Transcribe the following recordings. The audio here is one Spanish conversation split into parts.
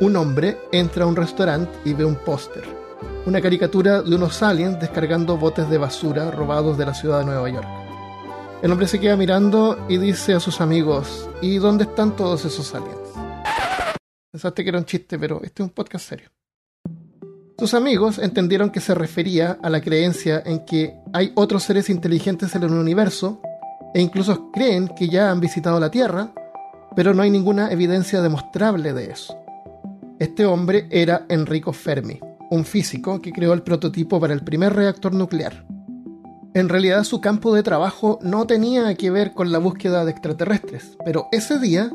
Un hombre entra a un restaurante y ve un póster, una caricatura de unos aliens descargando botes de basura robados de la ciudad de Nueva York. El hombre se queda mirando y dice a sus amigos, ¿y dónde están todos esos aliens? Pensaste que era un chiste, pero este es un podcast serio. Sus amigos entendieron que se refería a la creencia en que hay otros seres inteligentes en el universo e incluso creen que ya han visitado la Tierra, pero no hay ninguna evidencia demostrable de eso. Este hombre era Enrico Fermi, un físico que creó el prototipo para el primer reactor nuclear. En realidad su campo de trabajo no tenía que ver con la búsqueda de extraterrestres, pero ese día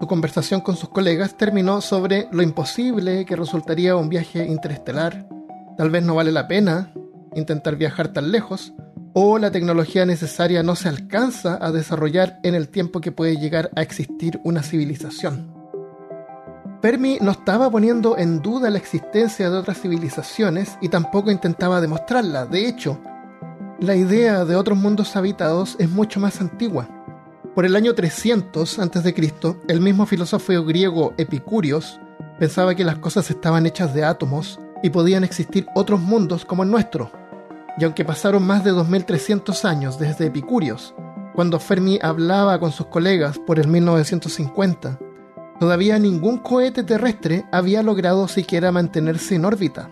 su conversación con sus colegas terminó sobre lo imposible que resultaría un viaje interestelar, tal vez no vale la pena intentar viajar tan lejos, o la tecnología necesaria no se alcanza a desarrollar en el tiempo que puede llegar a existir una civilización. Fermi no estaba poniendo en duda la existencia de otras civilizaciones y tampoco intentaba demostrarla. De hecho, la idea de otros mundos habitados es mucho más antigua. Por el año 300 a.C., el mismo filósofo griego Epicurios pensaba que las cosas estaban hechas de átomos y podían existir otros mundos como el nuestro. Y aunque pasaron más de 2300 años desde Epicurios, cuando Fermi hablaba con sus colegas por el 1950, todavía ningún cohete terrestre había logrado siquiera mantenerse en órbita.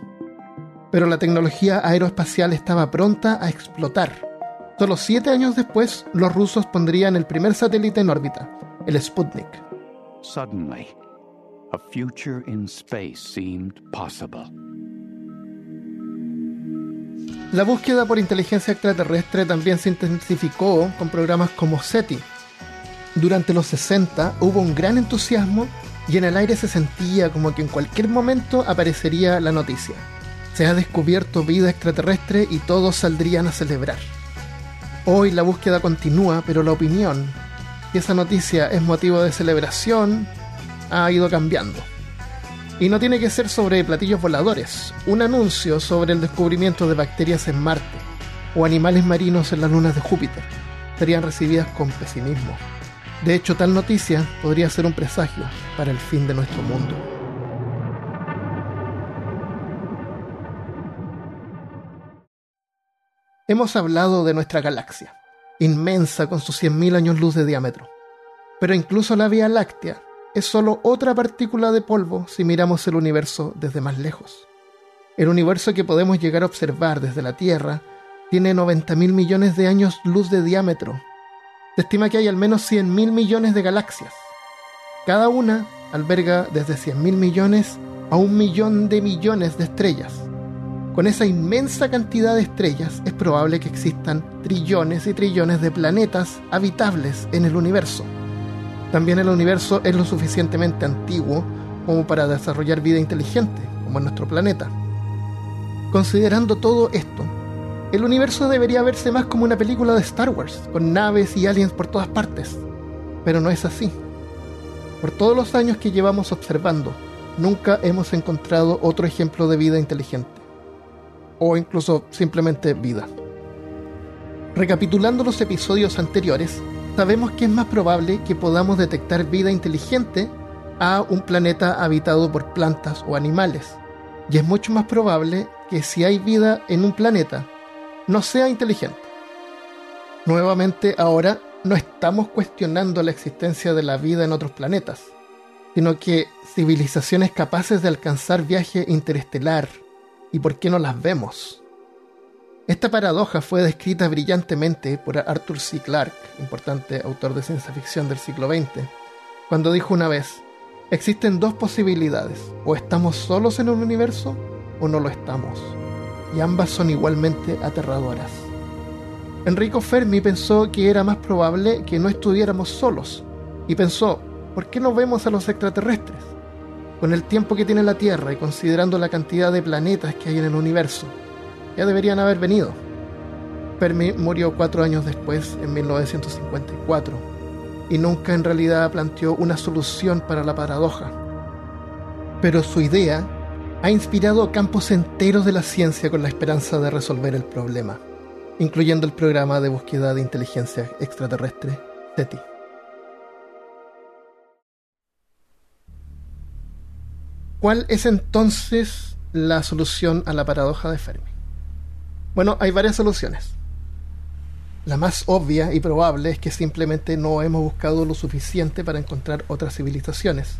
Pero la tecnología aeroespacial estaba pronta a explotar Solo siete años después, los rusos pondrían el primer satélite en órbita, el Sputnik. La búsqueda por inteligencia extraterrestre también se intensificó con programas como SETI. Durante los 60 hubo un gran entusiasmo y en el aire se sentía como que en cualquier momento aparecería la noticia. Se ha descubierto vida extraterrestre y todos saldrían a celebrar. Hoy la búsqueda continúa, pero la opinión, y esa noticia es motivo de celebración, ha ido cambiando. Y no tiene que ser sobre platillos voladores, un anuncio sobre el descubrimiento de bacterias en Marte o animales marinos en las lunas de Júpiter serían recibidas con pesimismo. De hecho, tal noticia podría ser un presagio para el fin de nuestro mundo. Hemos hablado de nuestra galaxia, inmensa con sus 100.000 años luz de diámetro. Pero incluso la Vía Láctea es solo otra partícula de polvo si miramos el universo desde más lejos. El universo que podemos llegar a observar desde la Tierra tiene 90.000 millones de años luz de diámetro. Se estima que hay al menos 100.000 millones de galaxias. Cada una alberga desde 100.000 millones a un millón de millones de estrellas. Con esa inmensa cantidad de estrellas es probable que existan trillones y trillones de planetas habitables en el universo. También el universo es lo suficientemente antiguo como para desarrollar vida inteligente, como en nuestro planeta. Considerando todo esto, el universo debería verse más como una película de Star Wars, con naves y aliens por todas partes. Pero no es así. Por todos los años que llevamos observando, nunca hemos encontrado otro ejemplo de vida inteligente o incluso simplemente vida. Recapitulando los episodios anteriores, sabemos que es más probable que podamos detectar vida inteligente a un planeta habitado por plantas o animales. Y es mucho más probable que si hay vida en un planeta, no sea inteligente. Nuevamente ahora no estamos cuestionando la existencia de la vida en otros planetas, sino que civilizaciones capaces de alcanzar viaje interestelar, y por qué no las vemos. Esta paradoja fue descrita brillantemente por Arthur C. Clarke, importante autor de ciencia ficción del siglo XX, cuando dijo una vez, existen dos posibilidades, o estamos solos en un universo o no lo estamos, y ambas son igualmente aterradoras. Enrico Fermi pensó que era más probable que no estuviéramos solos, y pensó, ¿por qué no vemos a los extraterrestres? Con el tiempo que tiene la Tierra y considerando la cantidad de planetas que hay en el universo, ya deberían haber venido. Fermi murió cuatro años después, en 1954, y nunca en realidad planteó una solución para la paradoja. Pero su idea ha inspirado campos enteros de la ciencia con la esperanza de resolver el problema, incluyendo el programa de búsqueda de inteligencia extraterrestre, SETI. ¿Cuál es entonces la solución a la paradoja de Fermi? Bueno, hay varias soluciones. La más obvia y probable es que simplemente no hemos buscado lo suficiente para encontrar otras civilizaciones.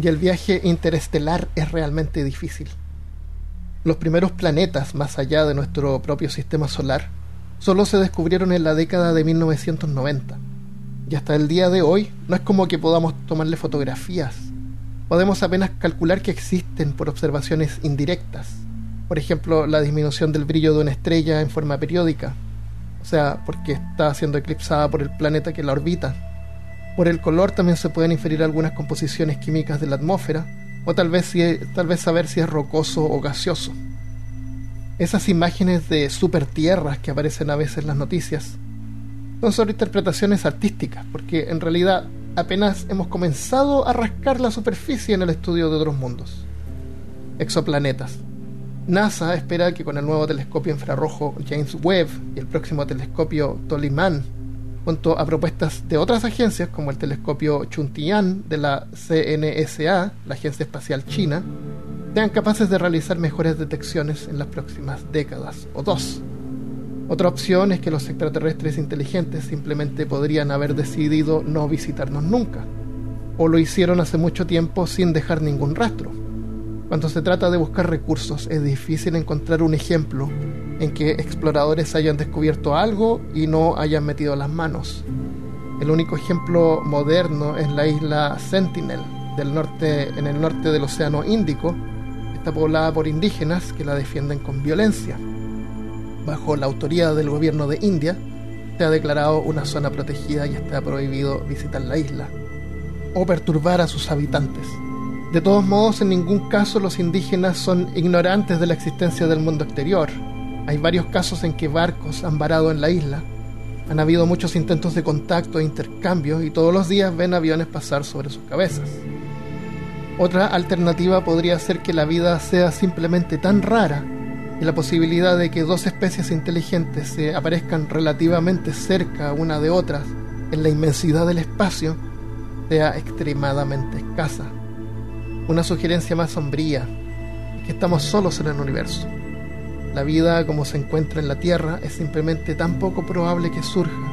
Y el viaje interestelar es realmente difícil. Los primeros planetas más allá de nuestro propio sistema solar solo se descubrieron en la década de 1990. Y hasta el día de hoy no es como que podamos tomarle fotografías. Podemos apenas calcular que existen por observaciones indirectas. Por ejemplo, la disminución del brillo de una estrella en forma periódica. O sea, porque está siendo eclipsada por el planeta que la orbita. Por el color también se pueden inferir algunas composiciones químicas de la atmósfera, o tal vez, tal vez saber si es rocoso o gaseoso. Esas imágenes de supertierras que aparecen a veces en las noticias son solo interpretaciones artísticas, porque en realidad apenas hemos comenzado a rascar la superficie en el estudio de otros mundos. Exoplanetas. NASA espera que con el nuevo telescopio infrarrojo James Webb y el próximo telescopio Toliman, junto a propuestas de otras agencias como el telescopio Chuntian de la CNSA, la Agencia Espacial China, sean capaces de realizar mejores detecciones en las próximas décadas o dos. Otra opción es que los extraterrestres inteligentes simplemente podrían haber decidido no visitarnos nunca, o lo hicieron hace mucho tiempo sin dejar ningún rastro. Cuando se trata de buscar recursos es difícil encontrar un ejemplo en que exploradores hayan descubierto algo y no hayan metido las manos. El único ejemplo moderno es la isla Sentinel del norte, en el norte del Océano Índico, poblada por indígenas que la defienden con violencia. Bajo la autoridad del gobierno de India, se ha declarado una zona protegida y está prohibido visitar la isla o perturbar a sus habitantes. De todos modos, en ningún caso los indígenas son ignorantes de la existencia del mundo exterior. Hay varios casos en que barcos han varado en la isla. Han habido muchos intentos de contacto e intercambio y todos los días ven aviones pasar sobre sus cabezas. Otra alternativa podría ser que la vida sea simplemente tan rara y la posibilidad de que dos especies inteligentes se aparezcan relativamente cerca una de otras en la inmensidad del espacio sea extremadamente escasa. Una sugerencia más sombría que estamos solos en el universo. La vida como se encuentra en la Tierra es simplemente tan poco probable que surja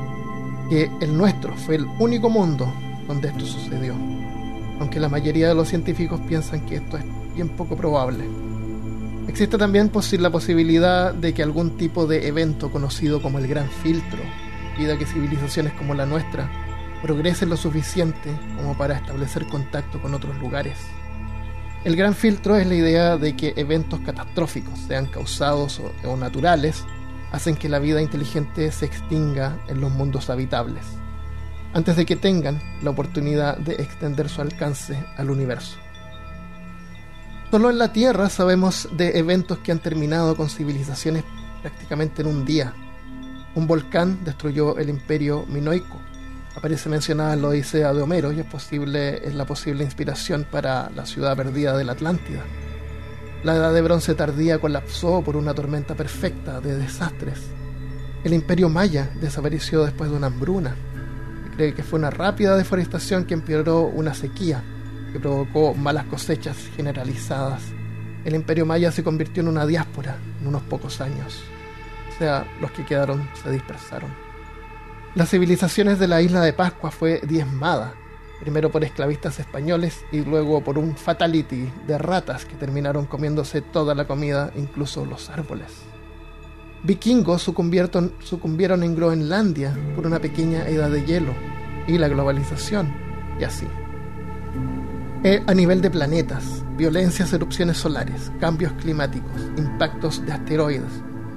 que el nuestro fue el único mundo donde esto sucedió aunque la mayoría de los científicos piensan que esto es bien poco probable. Existe también la posibilidad de que algún tipo de evento conocido como el Gran Filtro pida que civilizaciones como la nuestra progresen lo suficiente como para establecer contacto con otros lugares. El Gran Filtro es la idea de que eventos catastróficos, sean causados o, naturales, hacen que la vida inteligente se extinga en los mundos habitables antes de que tengan la oportunidad de extender su alcance al universo. Solo en la Tierra sabemos de eventos que han terminado con civilizaciones prácticamente en un día. Un volcán destruyó el imperio minoico. Aparece mencionada en la Odisea de Homero y es, posible, es la posible inspiración para la ciudad perdida de la Atlántida. La edad de bronce tardía colapsó por una tormenta perfecta de desastres. El imperio maya desapareció después de una hambruna cree que fue una rápida deforestación que empeoró una sequía que provocó malas cosechas generalizadas. El imperio maya se convirtió en una diáspora en unos pocos años. O sea, los que quedaron se dispersaron. Las civilizaciones de la isla de Pascua fue diezmada, primero por esclavistas españoles y luego por un fatality de ratas que terminaron comiéndose toda la comida, incluso los árboles vikingos sucumbieron, sucumbieron en Groenlandia por una pequeña edad de hielo y la globalización, y así. Eh, a nivel de planetas, violencias, erupciones solares, cambios climáticos, impactos de asteroides,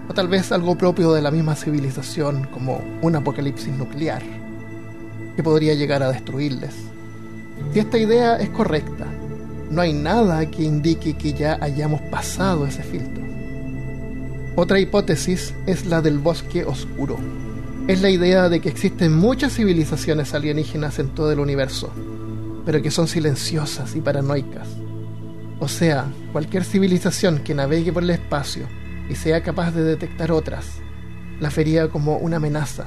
o tal vez algo propio de la misma civilización como un apocalipsis nuclear, que podría llegar a destruirles. Si esta idea es correcta, no hay nada que indique que ya hayamos pasado ese filtro. Otra hipótesis es la del bosque oscuro. Es la idea de que existen muchas civilizaciones alienígenas en todo el universo, pero que son silenciosas y paranoicas. O sea, cualquier civilización que navegue por el espacio y sea capaz de detectar otras, la vería como una amenaza.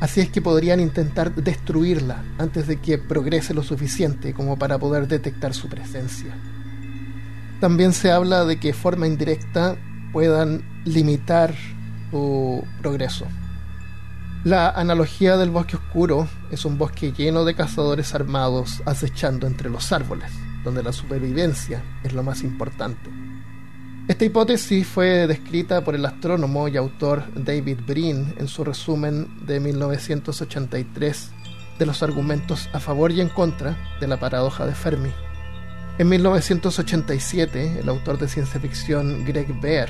Así es que podrían intentar destruirla antes de que progrese lo suficiente como para poder detectar su presencia. También se habla de que forma indirecta puedan limitar su progreso. La analogía del bosque oscuro es un bosque lleno de cazadores armados acechando entre los árboles, donde la supervivencia es lo más importante. Esta hipótesis fue descrita por el astrónomo y autor David Brin en su resumen de 1983 de los argumentos a favor y en contra de la paradoja de Fermi. En 1987, el autor de ciencia ficción Greg Bear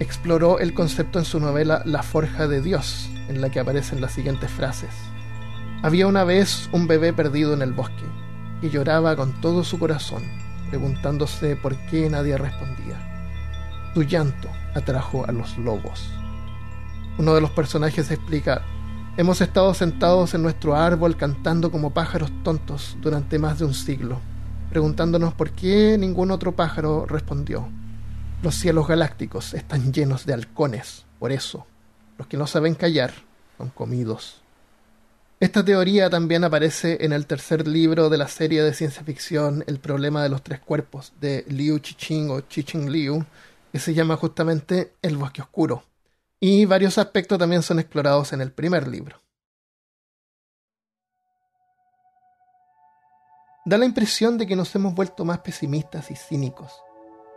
exploró el concepto en su novela La Forja de Dios, en la que aparecen las siguientes frases. Había una vez un bebé perdido en el bosque, y lloraba con todo su corazón, preguntándose por qué nadie respondía. Su llanto atrajo a los lobos. Uno de los personajes explica, hemos estado sentados en nuestro árbol cantando como pájaros tontos durante más de un siglo, preguntándonos por qué ningún otro pájaro respondió. Los cielos galácticos están llenos de halcones, por eso los que no saben callar son comidos. Esta teoría también aparece en el tercer libro de la serie de ciencia ficción El problema de los tres cuerpos de Liu Chiching o Chiching Liu, que se llama justamente El bosque oscuro. Y varios aspectos también son explorados en el primer libro. Da la impresión de que nos hemos vuelto más pesimistas y cínicos.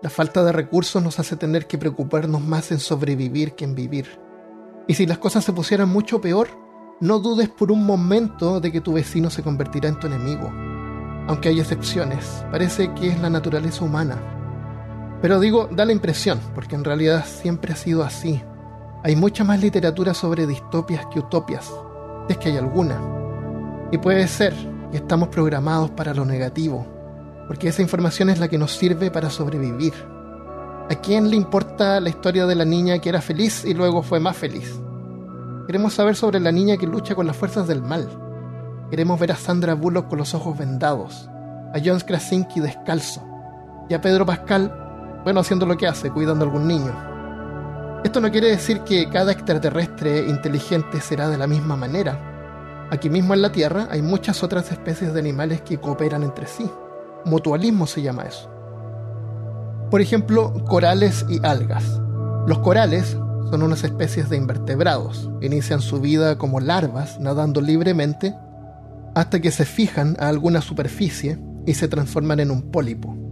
La falta de recursos nos hace tener que preocuparnos más en sobrevivir que en vivir. Y si las cosas se pusieran mucho peor, no dudes por un momento de que tu vecino se convertirá en tu enemigo. Aunque hay excepciones, parece que es la naturaleza humana. Pero digo, da la impresión, porque en realidad siempre ha sido así. Hay mucha más literatura sobre distopias que utopias, si es que hay alguna. Y puede ser que estamos programados para lo negativo, porque esa información es la que nos sirve para sobrevivir. ¿A quién le importa la historia de la niña que era feliz y luego fue más feliz? Queremos saber sobre la niña que lucha con las fuerzas del mal. Queremos ver a Sandra Bullock con los ojos vendados, a John Krasinski descalzo y a Pedro Pascal, bueno, haciendo lo que hace, cuidando a algún niño. Esto no quiere decir que cada extraterrestre inteligente será de la misma manera. Aquí mismo en la Tierra hay muchas otras especies de animales que cooperan entre sí. Mutualismo se llama eso. Por ejemplo, corales y algas. Los corales son unas especies de invertebrados. Inician su vida como larvas, nadando libremente, hasta que se fijan a alguna superficie y se transforman en un pólipo.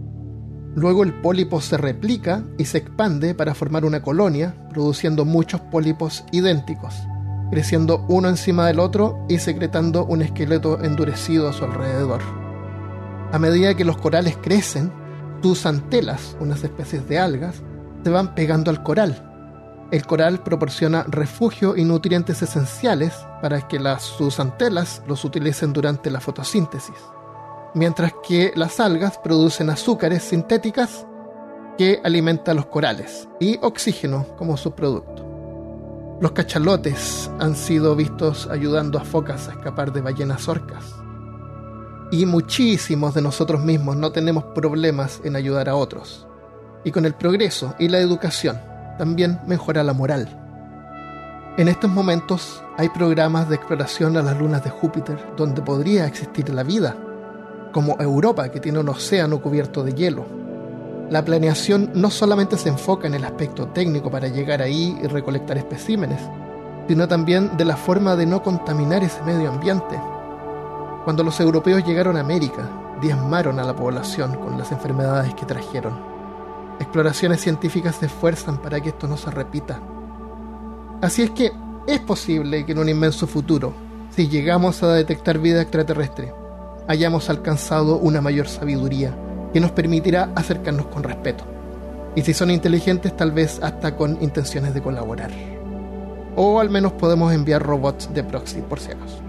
Luego el pólipo se replica y se expande para formar una colonia, produciendo muchos pólipos idénticos, creciendo uno encima del otro y secretando un esqueleto endurecido a su alrededor. A medida que los corales crecen, sus antelas, unas especies de algas, se van pegando al coral. El coral proporciona refugio y nutrientes esenciales para que las sus antelas los utilicen durante la fotosíntesis, mientras que las algas producen azúcares sintéticas que alimentan los corales y oxígeno como subproducto. Los cachalotes han sido vistos ayudando a focas a escapar de ballenas orcas y muchísimos de nosotros mismos no tenemos problemas en ayudar a otros. Y con el progreso y la educación también mejora la moral. En estos momentos hay programas de exploración a las lunas de Júpiter donde podría existir la vida, como Europa que tiene un océano cubierto de hielo. La planeación no solamente se enfoca en el aspecto técnico para llegar ahí y recolectar especímenes, sino también de la forma de no contaminar ese medio ambiente cuando los europeos llegaron a América, diezmaron a la población con las enfermedades que trajeron. Exploraciones científicas se esfuerzan para que esto no se repita. Así es que es posible que en un inmenso futuro, si llegamos a detectar vida extraterrestre, hayamos alcanzado una mayor sabiduría que nos permitirá acercarnos con respeto. Y si son inteligentes, tal vez hasta con intenciones de colaborar. O al menos podemos enviar robots de proxy por si acaso.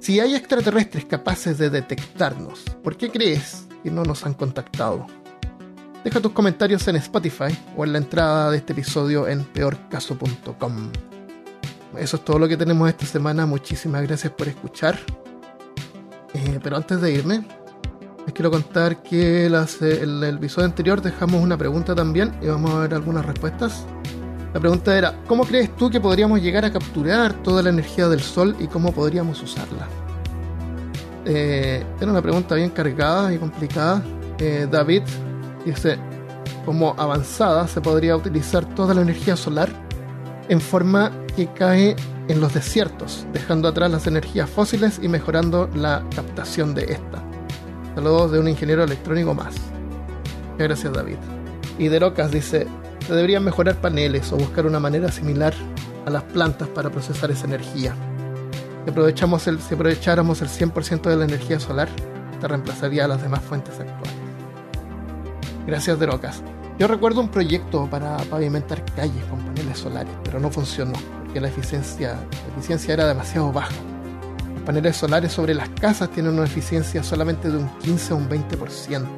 Si hay extraterrestres capaces de detectarnos, ¿por qué crees que no nos han contactado? Deja tus comentarios en Spotify o en la entrada de este episodio en peorcaso.com. Eso es todo lo que tenemos esta semana. Muchísimas gracias por escuchar. Eh, pero antes de irme, es quiero contar que las, el, el episodio anterior dejamos una pregunta también y vamos a ver algunas respuestas. La pregunta era, ¿cómo crees tú que podríamos llegar a capturar toda la energía del Sol y cómo podríamos usarla? Eh, era una pregunta bien cargada y complicada. Eh, David dice, como avanzada se podría utilizar toda la energía solar en forma que cae en los desiertos, dejando atrás las energías fósiles y mejorando la captación de esta. Saludos de un ingeniero electrónico más. Gracias David. Y de Locas dice, se deberían mejorar paneles o buscar una manera similar a las plantas para procesar esa energía. Si, aprovechamos el, si aprovecháramos el 100% de la energía solar, esta reemplazaría a las demás fuentes actuales. Gracias, Derocas. Yo recuerdo un proyecto para pavimentar calles con paneles solares, pero no funcionó, porque la eficiencia, era demasiado baja. Los paneles solares sobre las casas tienen una eficiencia solamente de un 15 o un 20%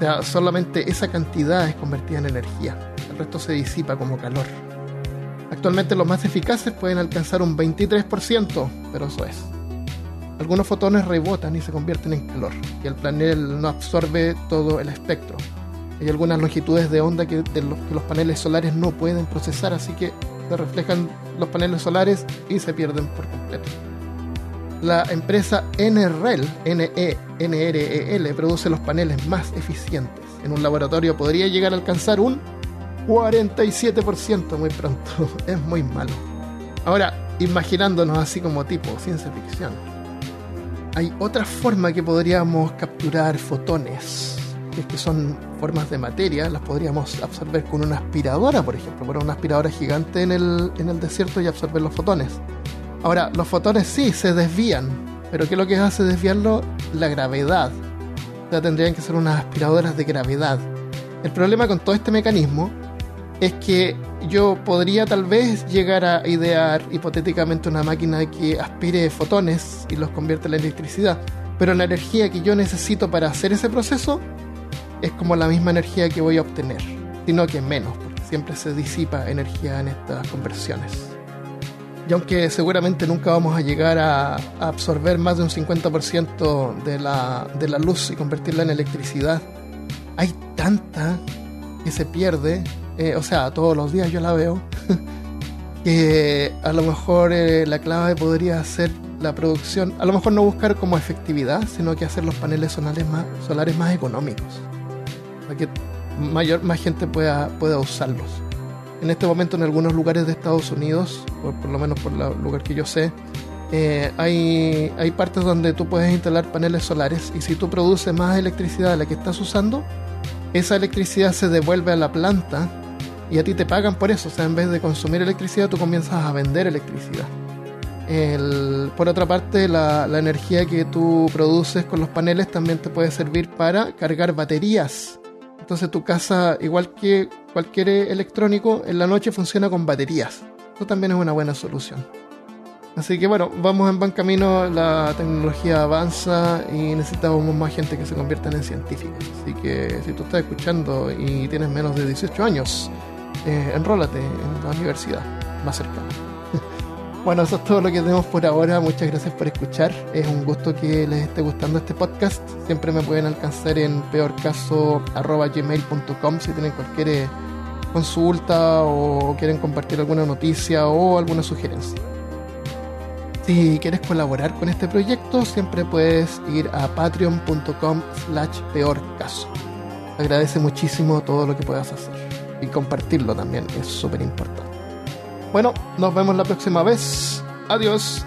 sea, solamente esa cantidad es convertida en energía. El resto se disipa como calor. Actualmente los más eficaces pueden alcanzar un 23%, pero eso es. Algunos fotones rebotan y se convierten en calor, y el panel no absorbe todo el espectro. Hay algunas longitudes de onda que, los, los paneles solares no pueden procesar, así que se reflejan los paneles solares y se pierden por completo. La empresa NREL, NENREL produce los paneles más eficientes. En un laboratorio podría llegar a alcanzar un 47% muy pronto. Es muy malo. Ahora, imaginándonos así como tipo ciencia ficción, hay otra forma que podríamos capturar fotones, que que son formas de materia, las podríamos absorber con una aspiradora, por ejemplo, poner una aspiradora gigante en el, en el desierto y absorber los fotones. Ahora, los fotones sí se desvían, pero ¿qué es lo que hace desviarlo? La gravedad. O sea, tendrían que ser unas aspiradoras de gravedad. El problema con todo este mecanismo es que yo podría tal vez llegar a idear hipotéticamente una máquina que aspire fotones y los convierta en electricidad, pero la energía que yo necesito para hacer ese proceso es como la misma energía que voy a obtener, sino que menos, porque siempre se disipa energía en estas conversiones. Y aunque seguramente nunca vamos a llegar a, absorber más de un 50% de la, de la luz y convertirla en electricidad, hay tanta que se pierde, eh, o sea, todos los días yo la veo, que a lo mejor eh, la clave podría ser la producción, a lo mejor no buscar como efectividad, sino que hacer los paneles solares más, solares más económicos, mayor, más gente pueda, pueda usarlos en este momento en algunos lugares de Estados Unidos, por, por lo menos por el lugar que yo sé, eh, hay, hay partes donde tú puedes instalar paneles solares y si tú produces más electricidad de la que estás usando, esa electricidad se devuelve a la planta y a ti te pagan por eso. O sea, en vez de consumir electricidad, tú comienzas a vender electricidad. por otra parte, la, la, energía que tú produces con los paneles también te puede servir para cargar baterías entonces tu casa, igual que cualquier electrónico, en la noche funciona con baterías. Eso también es una buena solución. Así que bueno, vamos en buen camino, la tecnología avanza y necesitamos más gente que se convierta en científicos. Así que si tú estás escuchando y tienes menos de 18 años, eh, enrólate en la universidad más cercana. Bueno, eso es todo lo que tenemos por ahora. Muchas gracias por escuchar. Es un gusto que les esté gustando este podcast. Siempre me pueden alcanzar en peorcaso.gmail.com si tienen cualquier eh, consulta o quieren compartir alguna noticia o alguna sugerencia. Si quieres colaborar con este proyecto, siempre puedes ir a patreon.com slash peorcaso. Agradece muchísimo todo lo que puedas hacer y compartirlo también es súper importante. Bueno, nos vemos la próxima vez. Adiós.